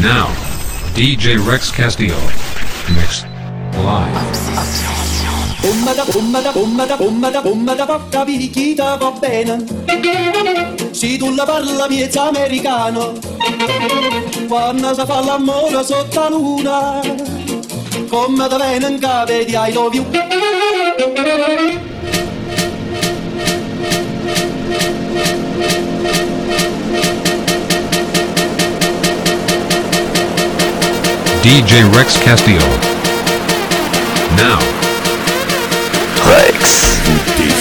Now, DJ Rex Castillo. Mix. Live. Si tu la parla miezza americano Quando si fa l'amore sotto la luna Come cave di I love you DJ Rex Castillo. Now. Rex.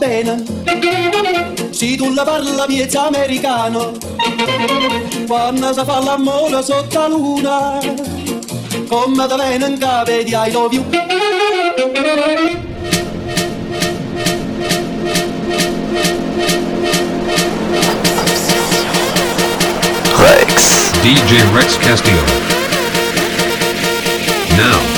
appena. Si tu la parla miezza americano, quando si fa sotto la luna, come da venga vedi ai love you. Rex. DJ Rex Castillo. Now.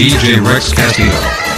DJ Rex Castillo.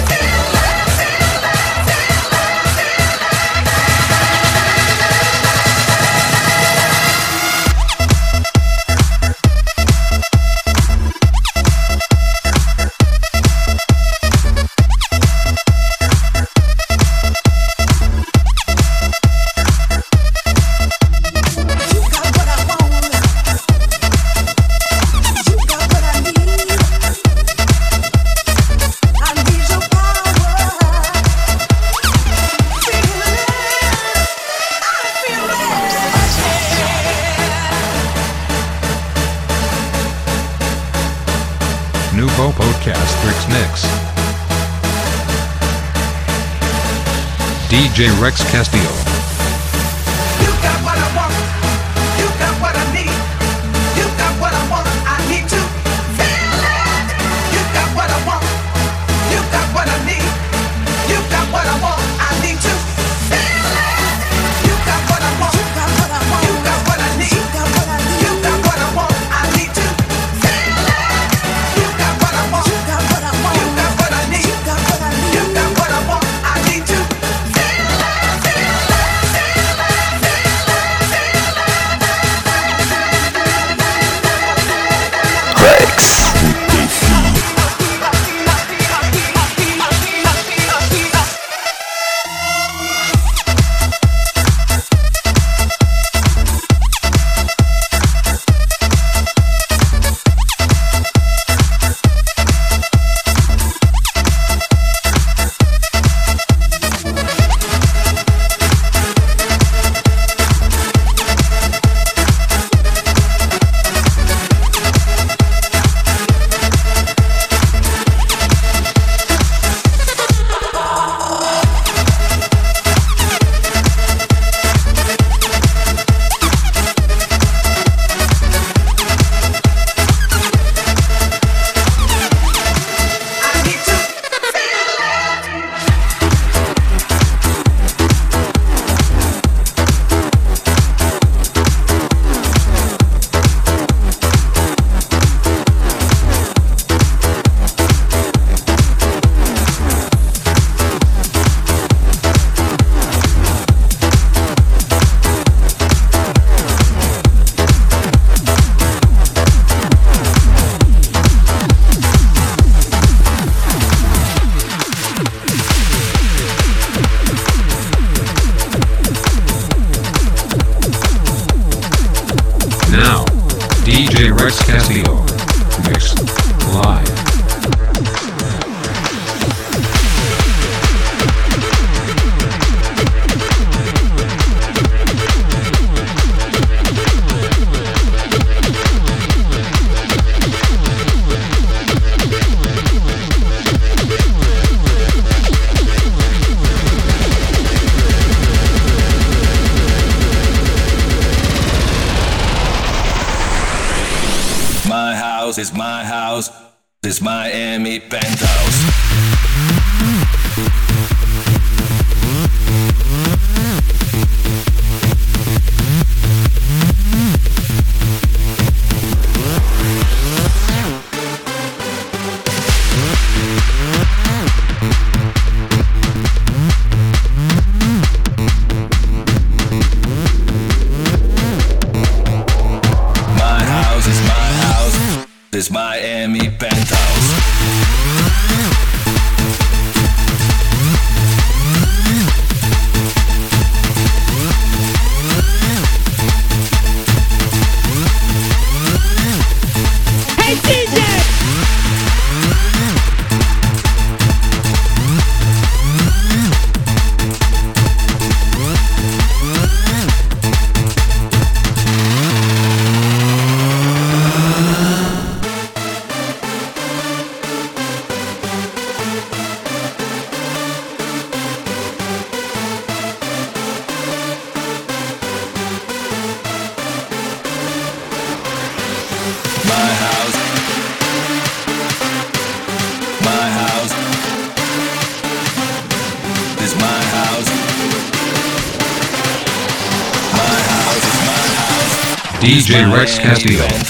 DJ Rex Castillo.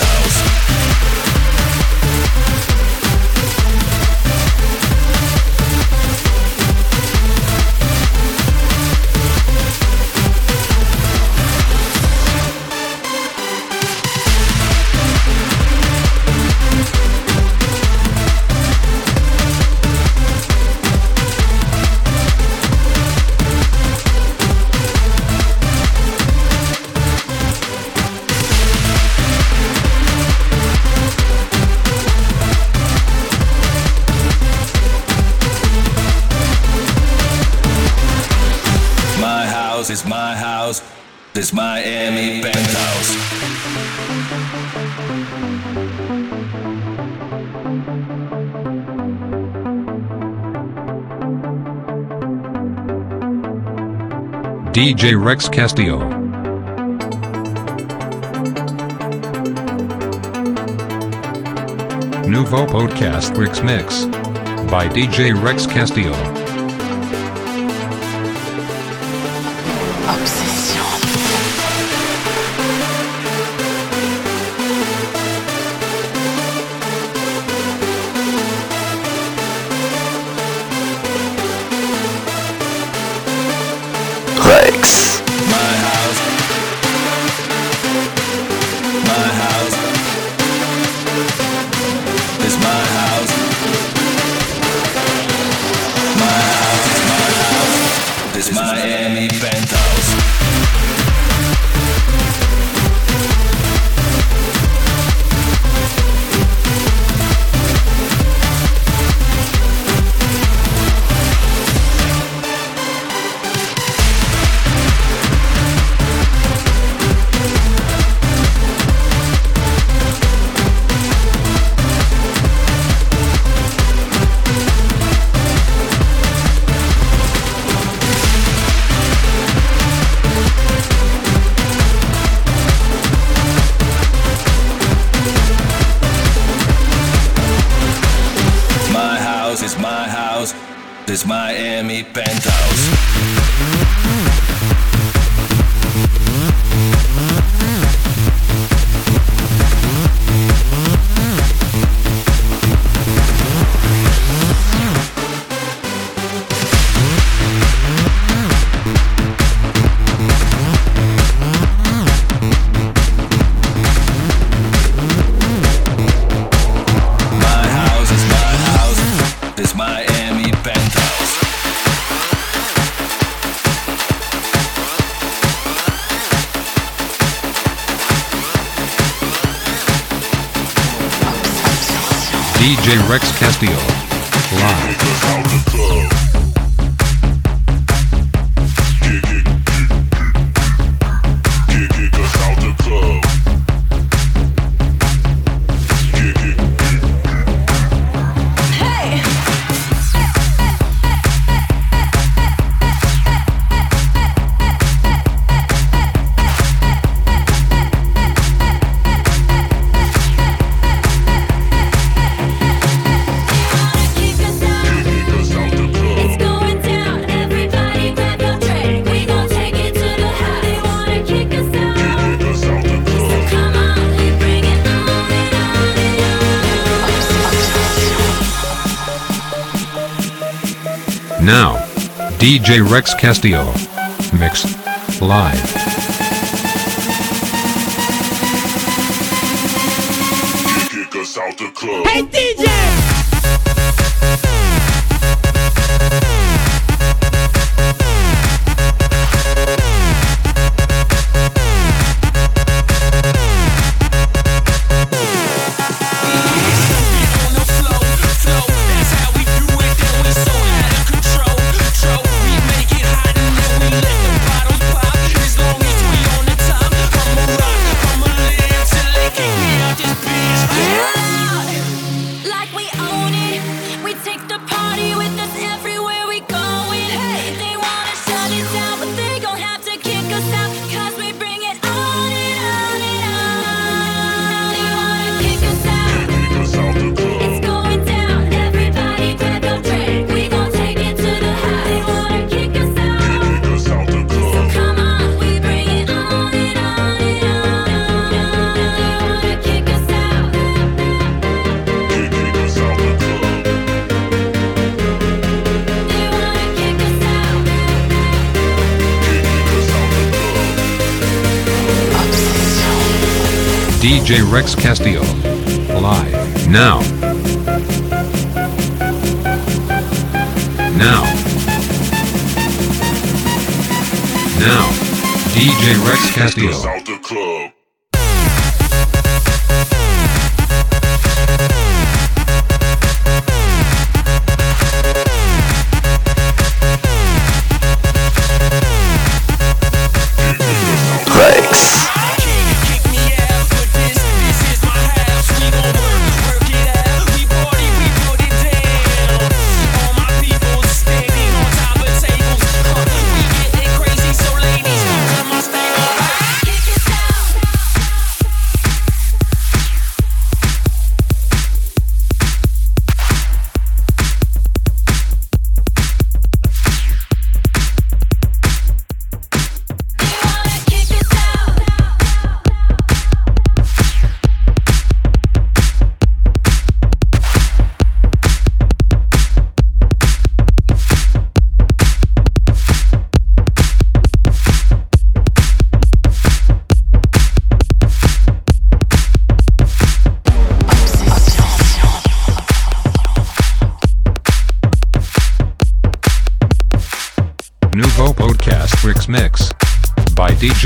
J. Rex Castillo. Nouveau Podcast Rex Mix by DJ Rex Castillo. DJ Rex Castillo. Mix. Live. X Cast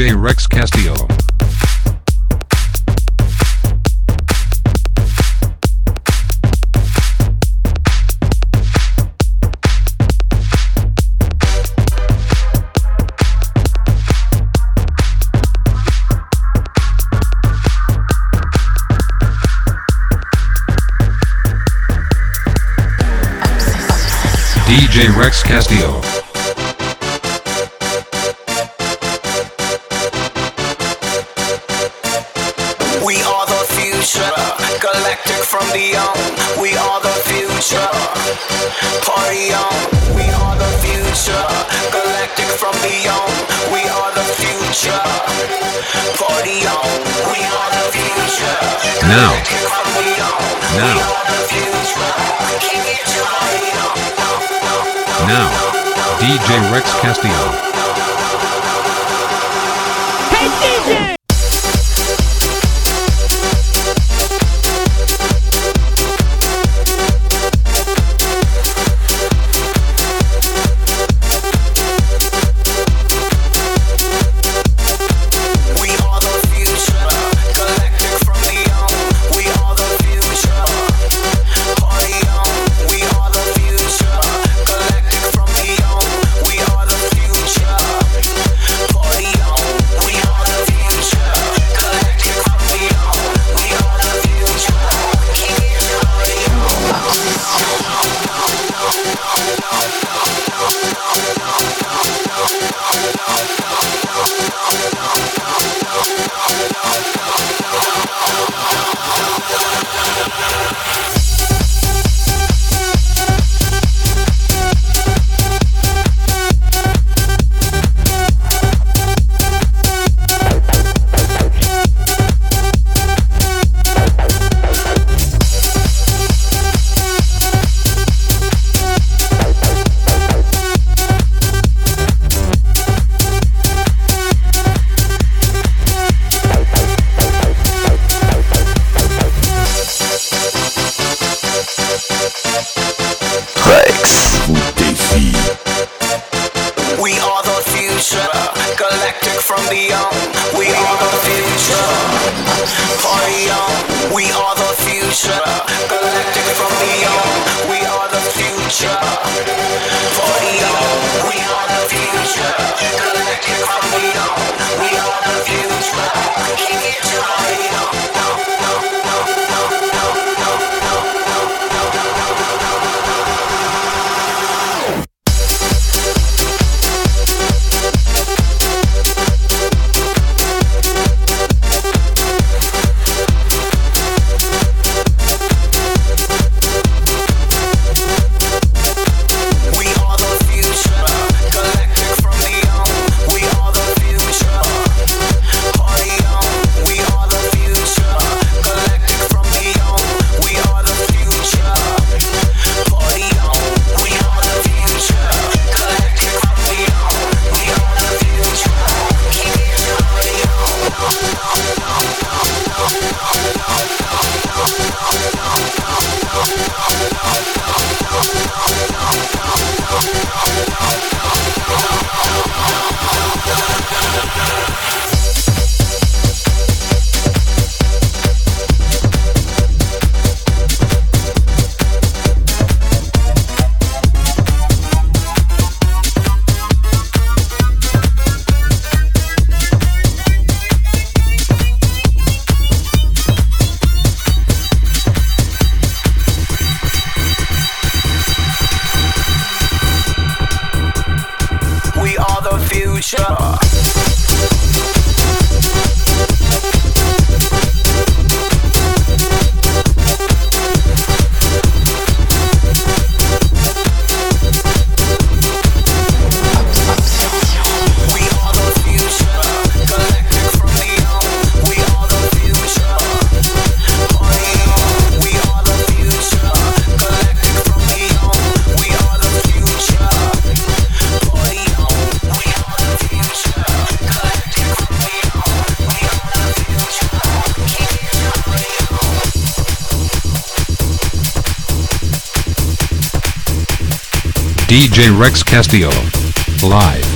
By Hey DJ! Rex Castillo. Live.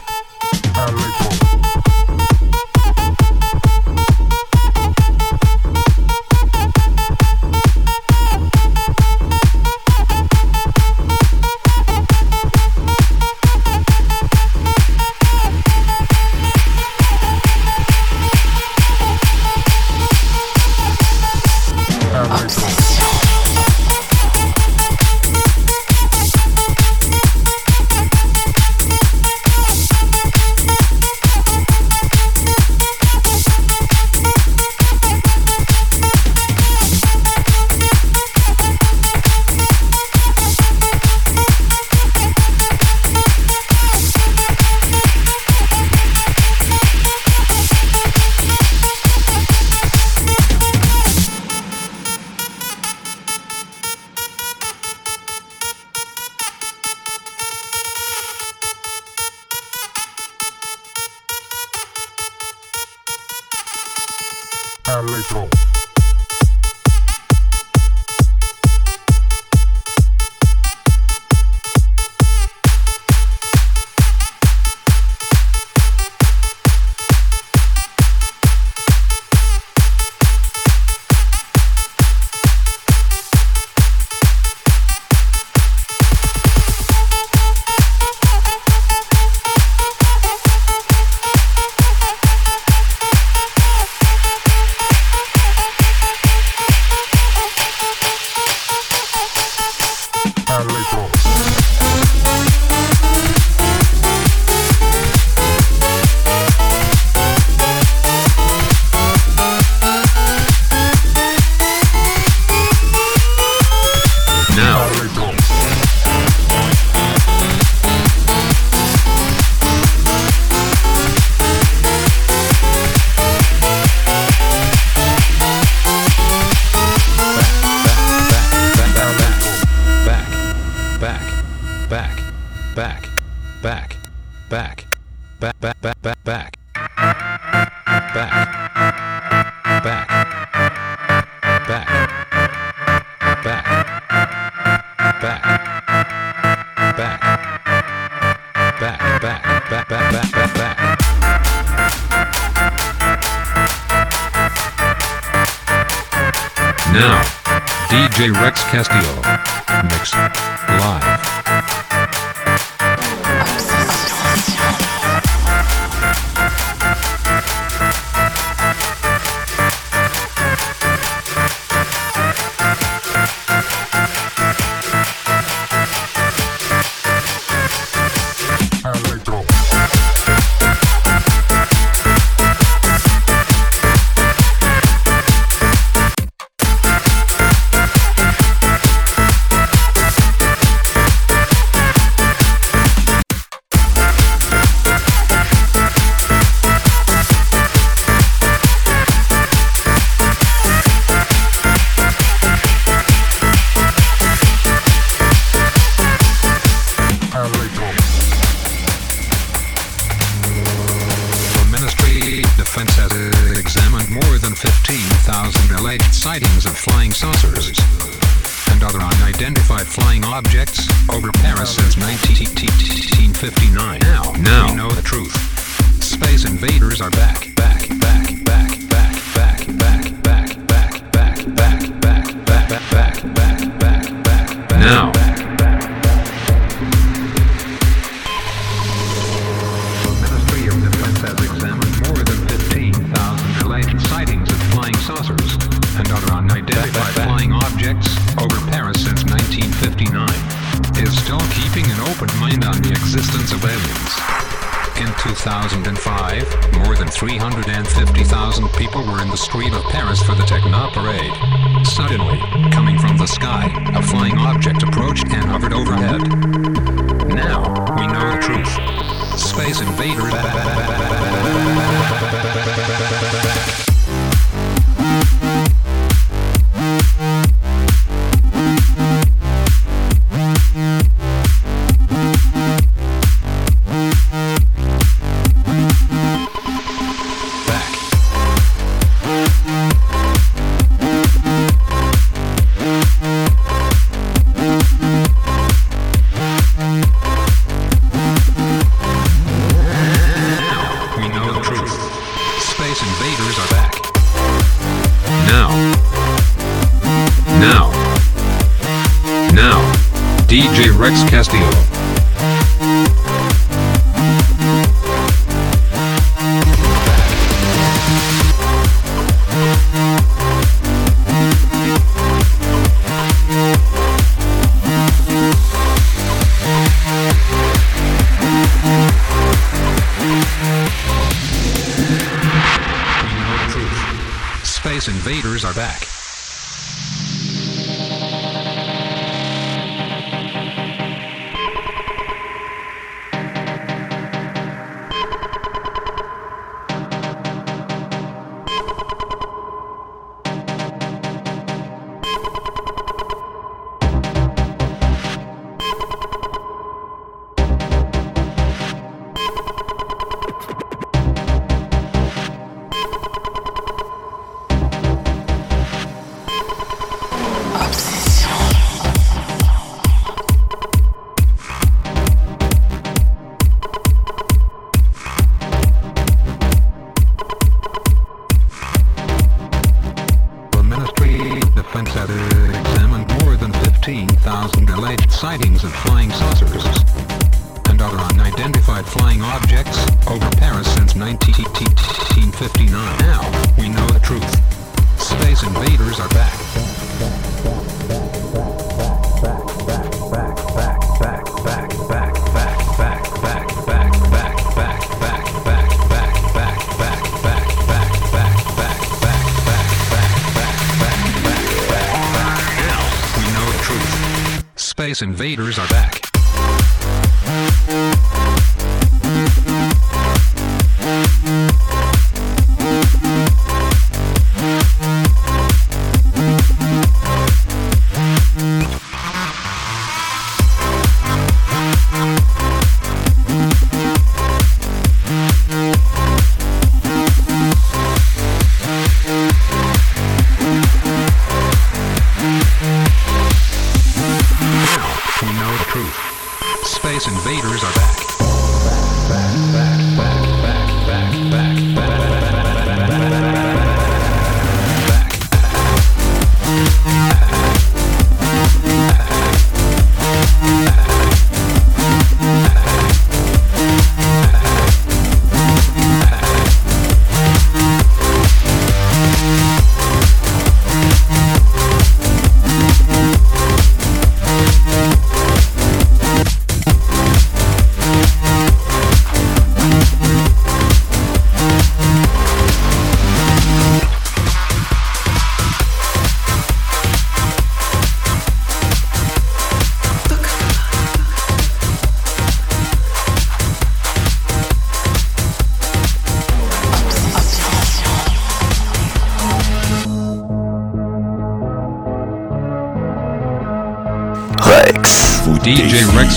Invaders are back.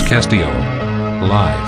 Castillo. Live.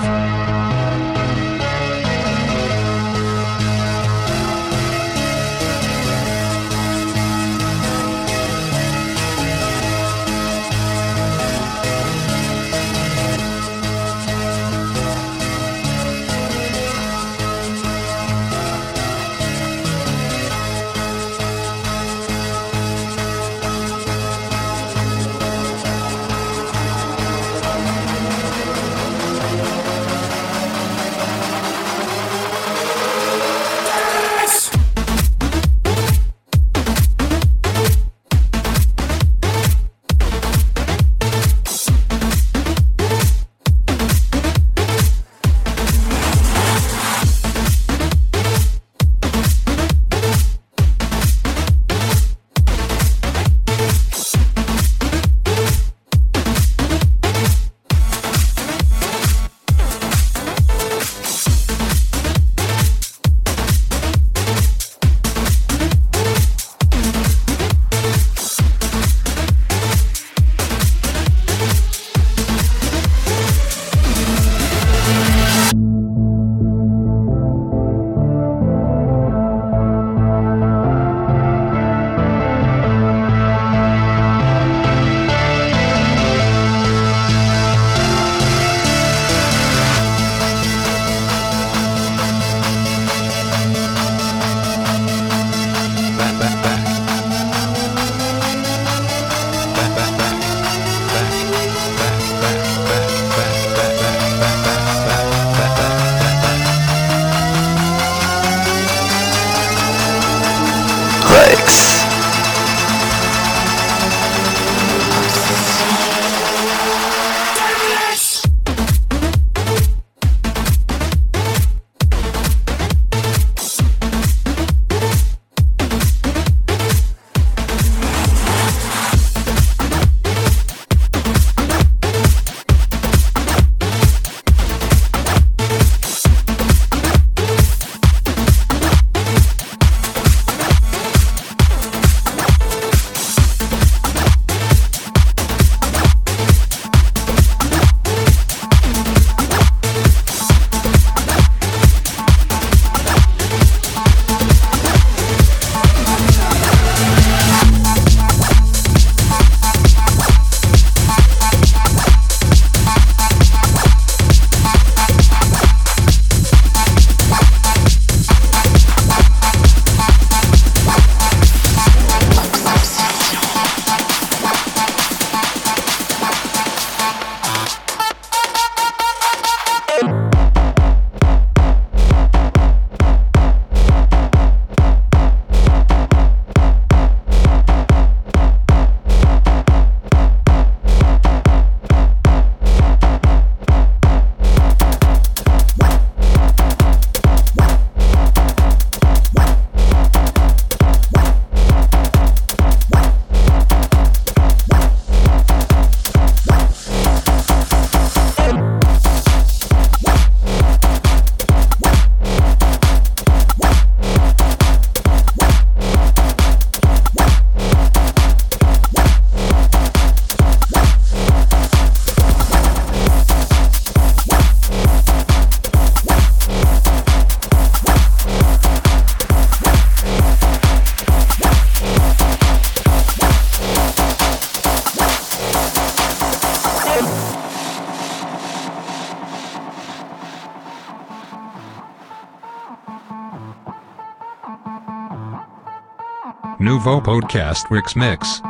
Nouveau Podcast Rex Mix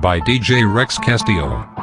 by DJ Rex Castillo.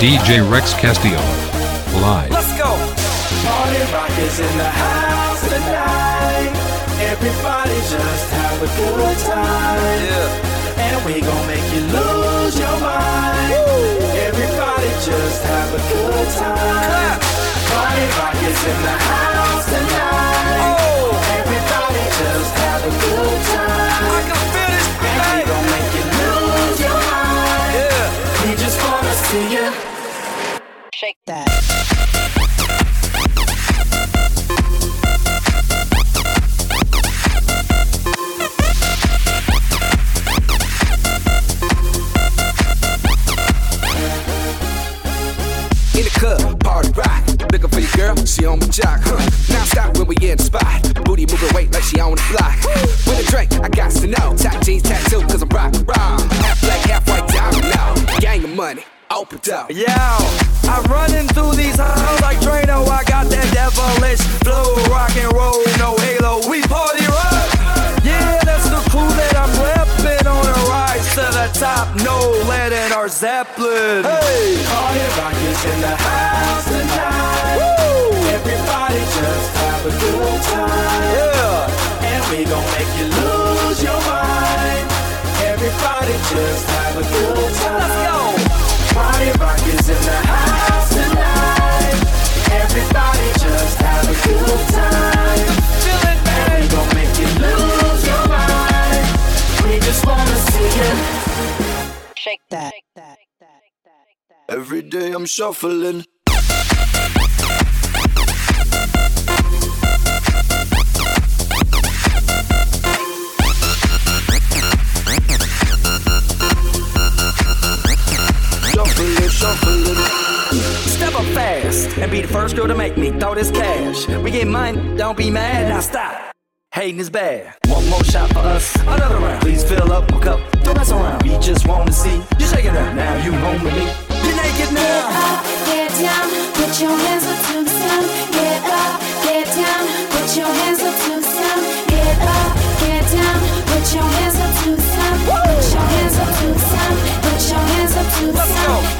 DJ Rex Castillo. yeah. I'm running through these halls like Drano. I got that devilish flow, rock and roll, no halo. We party rock. Yeah, that's the crew that I'm repping on a rise to the top. No lead our Zeppelin. Hey, party rock is in the house tonight. Woo! Everybody just have a good time. Yeah, and we gon' make you lose your mind. Everybody just have a good time. Let's go. In the house tonight. Everybody just have a good time. We gon' make you lose your mind. We just wanna see you. Shake that. Every day I'm shuffling. And be the first girl to make me throw this cash. We get mine, don't be mad, now stop. Hating is bad. One more shot for us, another round. Please fill up my cup, don't mess around. We just wanna see you shaking up. Now you home with me. You're naked now. Get up, get down, put your hands up to the sun. Get up, get down, put your hands up to the sun. Get up, get down, put your hands up to the sun. Put your hands up to the sun. Put your hands up to the sun. Let's go.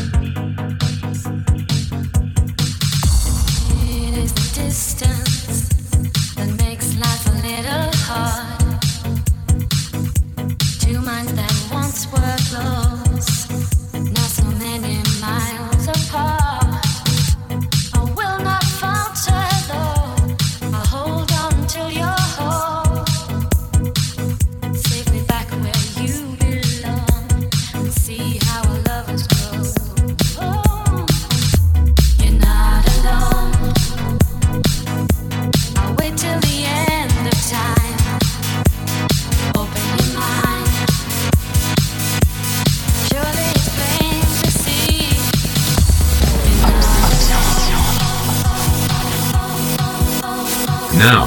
now,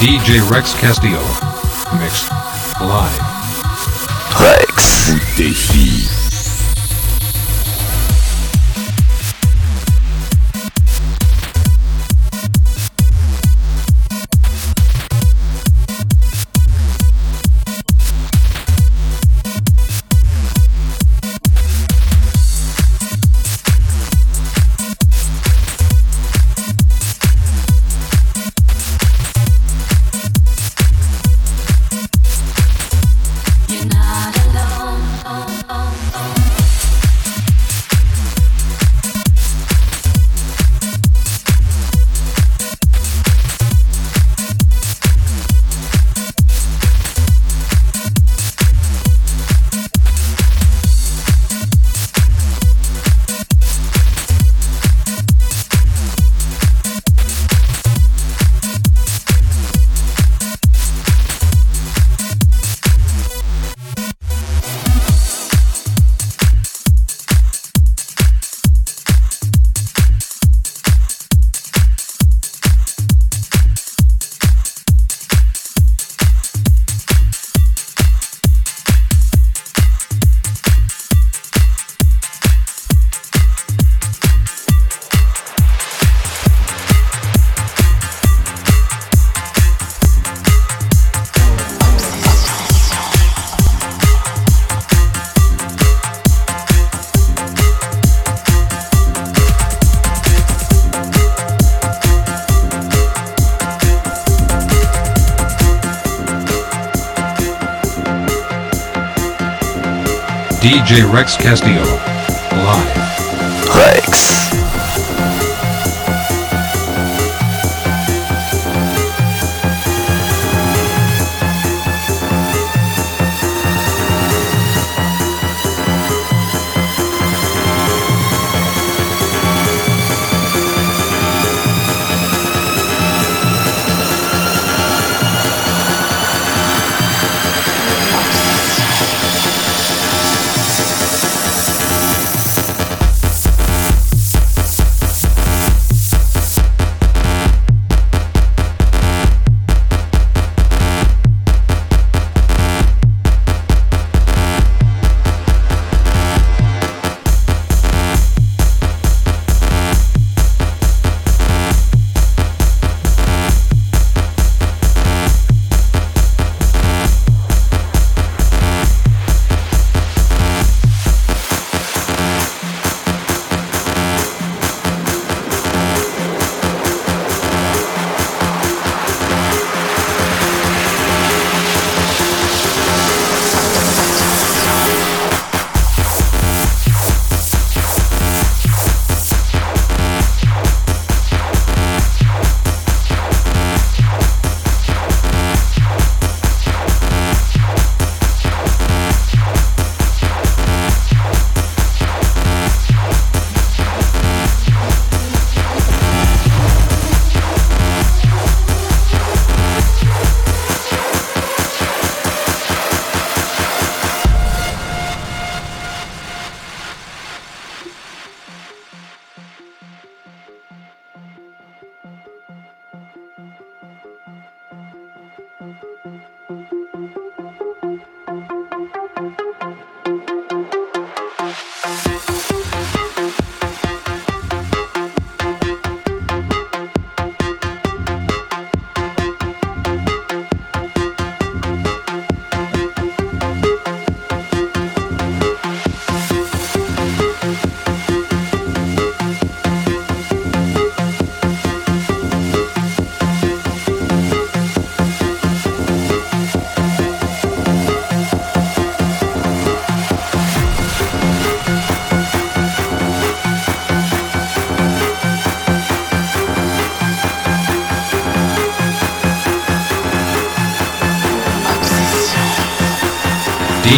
DJ Rex Castillo. Mix. Live. Rex. Ou. Rex Castillo.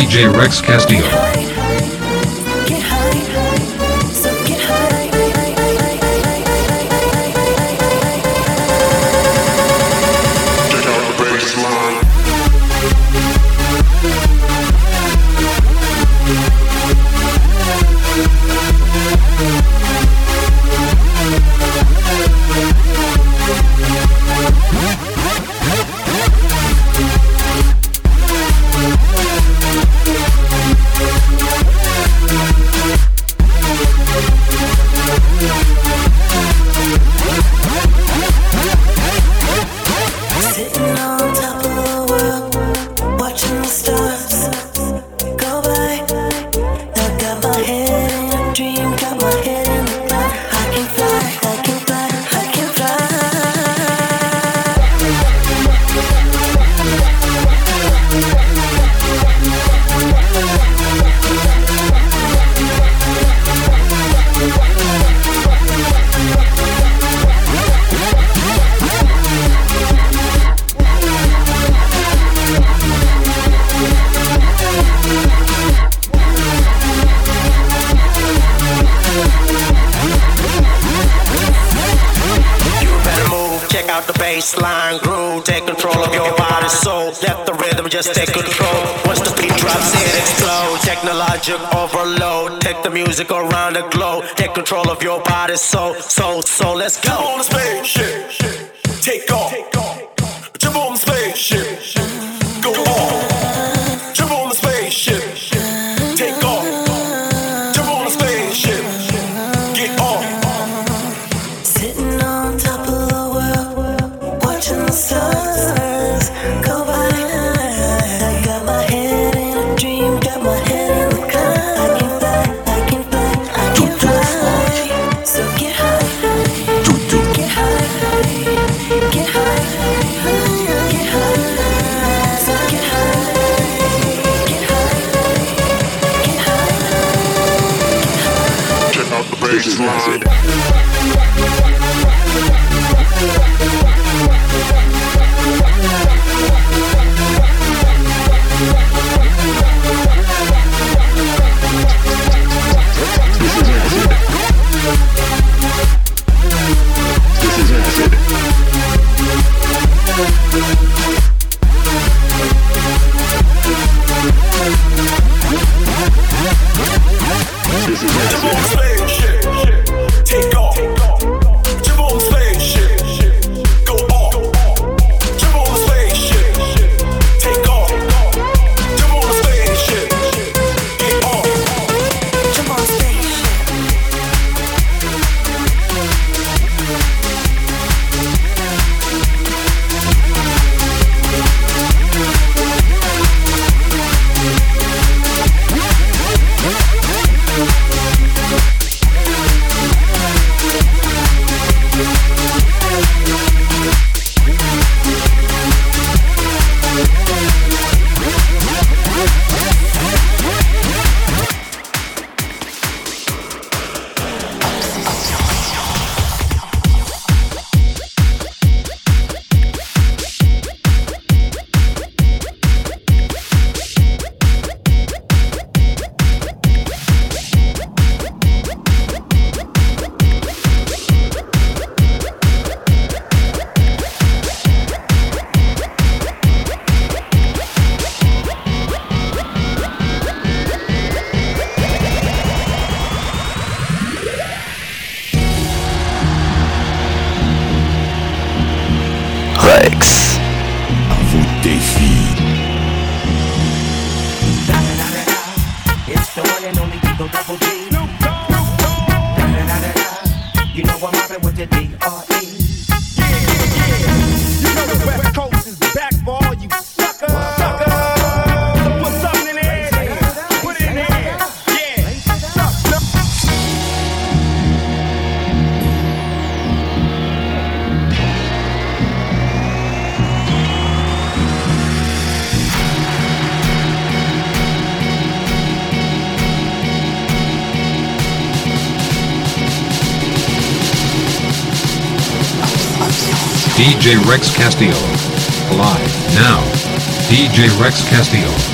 DJ Rex Castillo. DJ Rex Castillo. Live now. DJ Rex Castillo.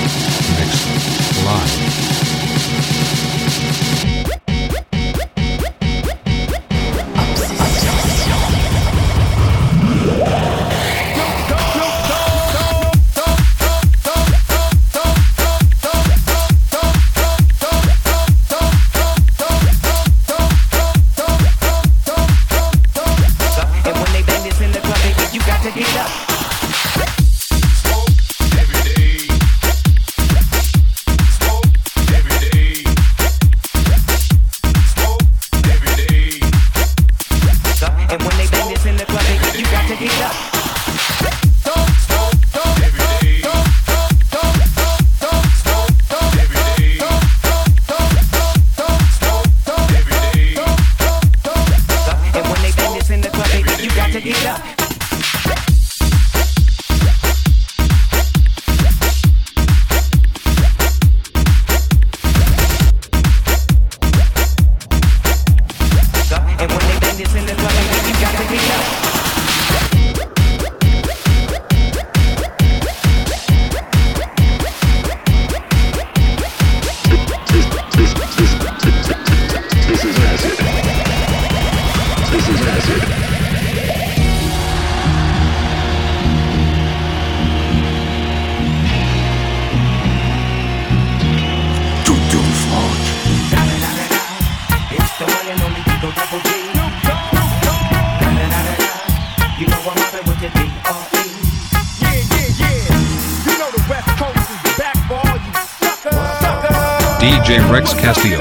Podcast